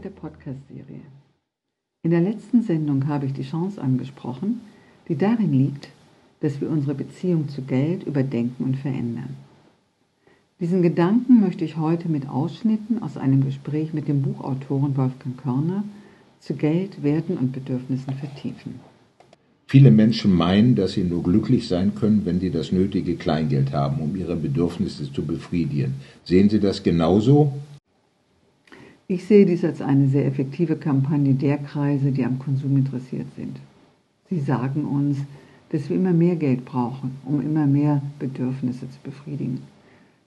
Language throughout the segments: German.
der Podcast-Serie. In der letzten Sendung habe ich die Chance angesprochen, die darin liegt, dass wir unsere Beziehung zu Geld überdenken und verändern. Diesen Gedanken möchte ich heute mit Ausschnitten aus einem Gespräch mit dem Buchautoren Wolfgang Körner zu Geld, Werten und Bedürfnissen vertiefen. Viele Menschen meinen, dass sie nur glücklich sein können, wenn sie das nötige Kleingeld haben, um ihre Bedürfnisse zu befriedigen. Sehen Sie das genauso? Ich sehe dies als eine sehr effektive Kampagne der Kreise, die am Konsum interessiert sind. Sie sagen uns, dass wir immer mehr Geld brauchen, um immer mehr Bedürfnisse zu befriedigen.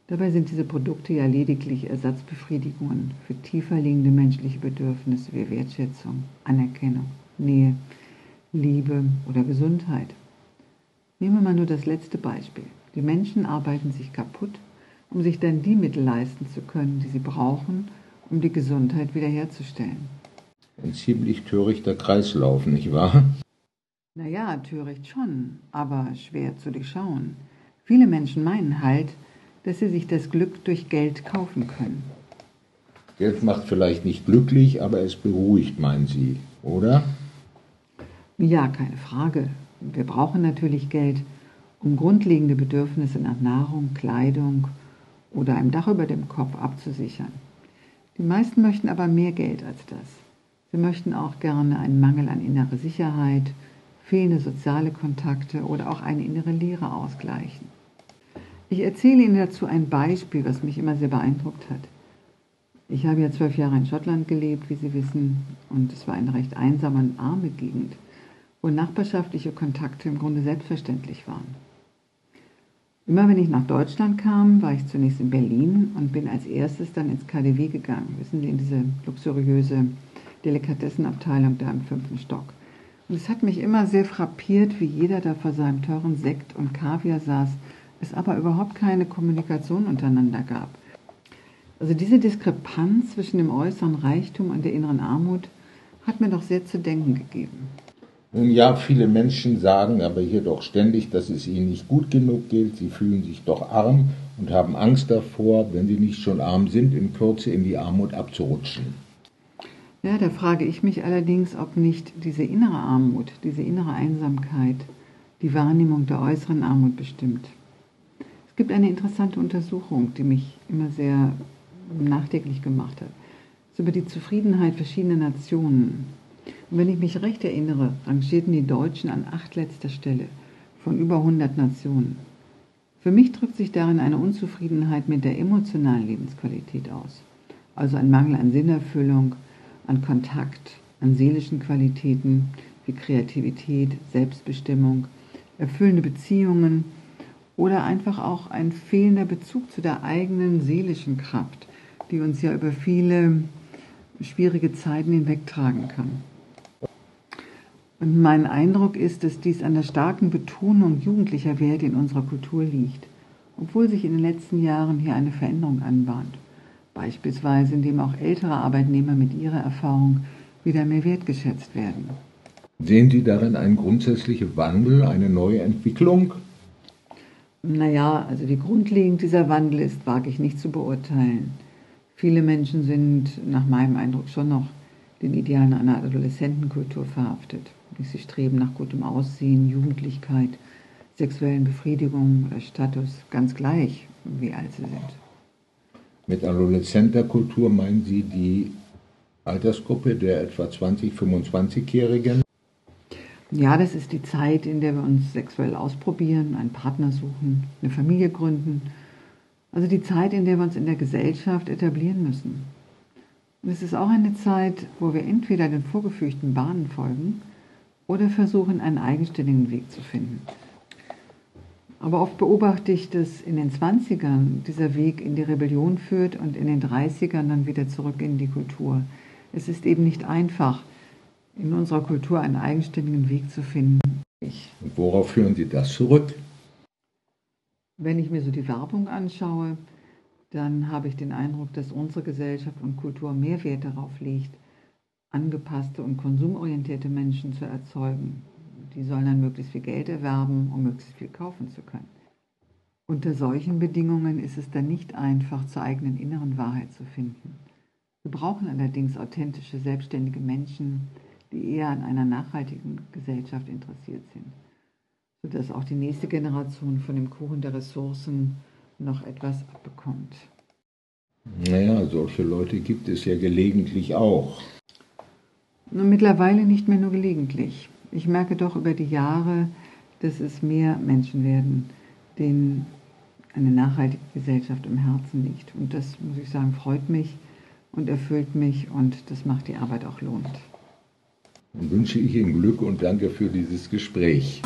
Dabei sind diese Produkte ja lediglich Ersatzbefriedigungen für tiefer liegende menschliche Bedürfnisse wie Wertschätzung, Anerkennung, Nähe, Liebe oder Gesundheit. Nehmen wir mal nur das letzte Beispiel. Die Menschen arbeiten sich kaputt, um sich dann die Mittel leisten zu können, die sie brauchen, um die Gesundheit wiederherzustellen. Ein ziemlich törichter Kreislauf, nicht wahr? Naja, töricht schon, aber schwer zu durchschauen. Viele Menschen meinen halt, dass sie sich das Glück durch Geld kaufen können. Geld macht vielleicht nicht glücklich, aber es beruhigt, meinen Sie, oder? Ja, keine Frage. Wir brauchen natürlich Geld, um grundlegende Bedürfnisse nach Nahrung, Kleidung oder einem Dach über dem Kopf abzusichern. Die meisten möchten aber mehr Geld als das. Sie möchten auch gerne einen Mangel an innerer Sicherheit, fehlende soziale Kontakte oder auch eine innere Leere ausgleichen. Ich erzähle Ihnen dazu ein Beispiel, was mich immer sehr beeindruckt hat. Ich habe ja zwölf Jahre in Schottland gelebt, wie Sie wissen, und es war eine recht einsame und arme Gegend wo nachbarschaftliche Kontakte im Grunde selbstverständlich waren. Immer wenn ich nach Deutschland kam, war ich zunächst in Berlin und bin als erstes dann ins KDW gegangen. Wissen Sie, in diese luxuriöse Delikatessenabteilung da im fünften Stock. Und es hat mich immer sehr frappiert, wie jeder da vor seinem teuren Sekt und Kaviar saß, es aber überhaupt keine Kommunikation untereinander gab. Also diese Diskrepanz zwischen dem äußeren Reichtum und der inneren Armut hat mir doch sehr zu denken gegeben. Nun ja, viele Menschen sagen aber hier doch ständig, dass es ihnen nicht gut genug geht. Sie fühlen sich doch arm und haben Angst davor, wenn sie nicht schon arm sind, in Kürze in die Armut abzurutschen. Ja, da frage ich mich allerdings, ob nicht diese innere Armut, diese innere Einsamkeit die Wahrnehmung der äußeren Armut bestimmt. Es gibt eine interessante Untersuchung, die mich immer sehr nachdenklich gemacht hat. Es ist über die Zufriedenheit verschiedener Nationen. Und wenn ich mich recht erinnere, rangierten die Deutschen an achtletzter Stelle von über 100 Nationen. Für mich drückt sich darin eine Unzufriedenheit mit der emotionalen Lebensqualität aus. Also ein Mangel an Sinnerfüllung, an Kontakt, an seelischen Qualitäten wie Kreativität, Selbstbestimmung, erfüllende Beziehungen oder einfach auch ein fehlender Bezug zu der eigenen seelischen Kraft, die uns ja über viele schwierige Zeiten hinwegtragen kann. Und mein Eindruck ist, dass dies an der starken Betonung jugendlicher Werte in unserer Kultur liegt, obwohl sich in den letzten Jahren hier eine Veränderung anbahnt. Beispielsweise indem auch ältere Arbeitnehmer mit ihrer Erfahrung wieder mehr wertgeschätzt werden. Sehen Sie darin einen grundsätzlichen Wandel, eine neue Entwicklung? Naja, also wie grundlegend dieser Wandel ist, wage ich nicht zu beurteilen. Viele Menschen sind nach meinem Eindruck schon noch den Idealen einer Adoleszentenkultur verhaftet. Sie streben nach gutem Aussehen, Jugendlichkeit, sexuellen Befriedigung oder Status, ganz gleich, wie alt sie sind. Mit adoleszenter Kultur meinen Sie die Altersgruppe der etwa 20-, 25-Jährigen? Ja, das ist die Zeit, in der wir uns sexuell ausprobieren, einen Partner suchen, eine Familie gründen. Also die Zeit, in der wir uns in der Gesellschaft etablieren müssen. Und es ist auch eine Zeit, wo wir entweder den vorgefügten Bahnen folgen oder versuchen, einen eigenständigen Weg zu finden. Aber oft beobachte ich, dass in den 20ern dieser Weg in die Rebellion führt und in den 30ern dann wieder zurück in die Kultur. Es ist eben nicht einfach, in unserer Kultur einen eigenständigen Weg zu finden. Und worauf führen Sie das zurück? Wenn ich mir so die Werbung anschaue, dann habe ich den Eindruck, dass unsere Gesellschaft und Kultur mehr Wert darauf legt, angepasste und konsumorientierte Menschen zu erzeugen. Die sollen dann möglichst viel Geld erwerben, um möglichst viel kaufen zu können. Unter solchen Bedingungen ist es dann nicht einfach, zur eigenen inneren Wahrheit zu finden. Wir brauchen allerdings authentische, selbstständige Menschen, die eher an einer nachhaltigen Gesellschaft interessiert sind, sodass auch die nächste Generation von dem Kuchen der Ressourcen noch etwas abbekommt. Naja, solche Leute gibt es ja gelegentlich auch. Nur mittlerweile nicht mehr nur gelegentlich. Ich merke doch über die Jahre, dass es mehr Menschen werden, denen eine nachhaltige Gesellschaft im Herzen liegt. Und das, muss ich sagen, freut mich und erfüllt mich und das macht die Arbeit auch lohnend. Dann wünsche ich Ihnen Glück und danke für dieses Gespräch.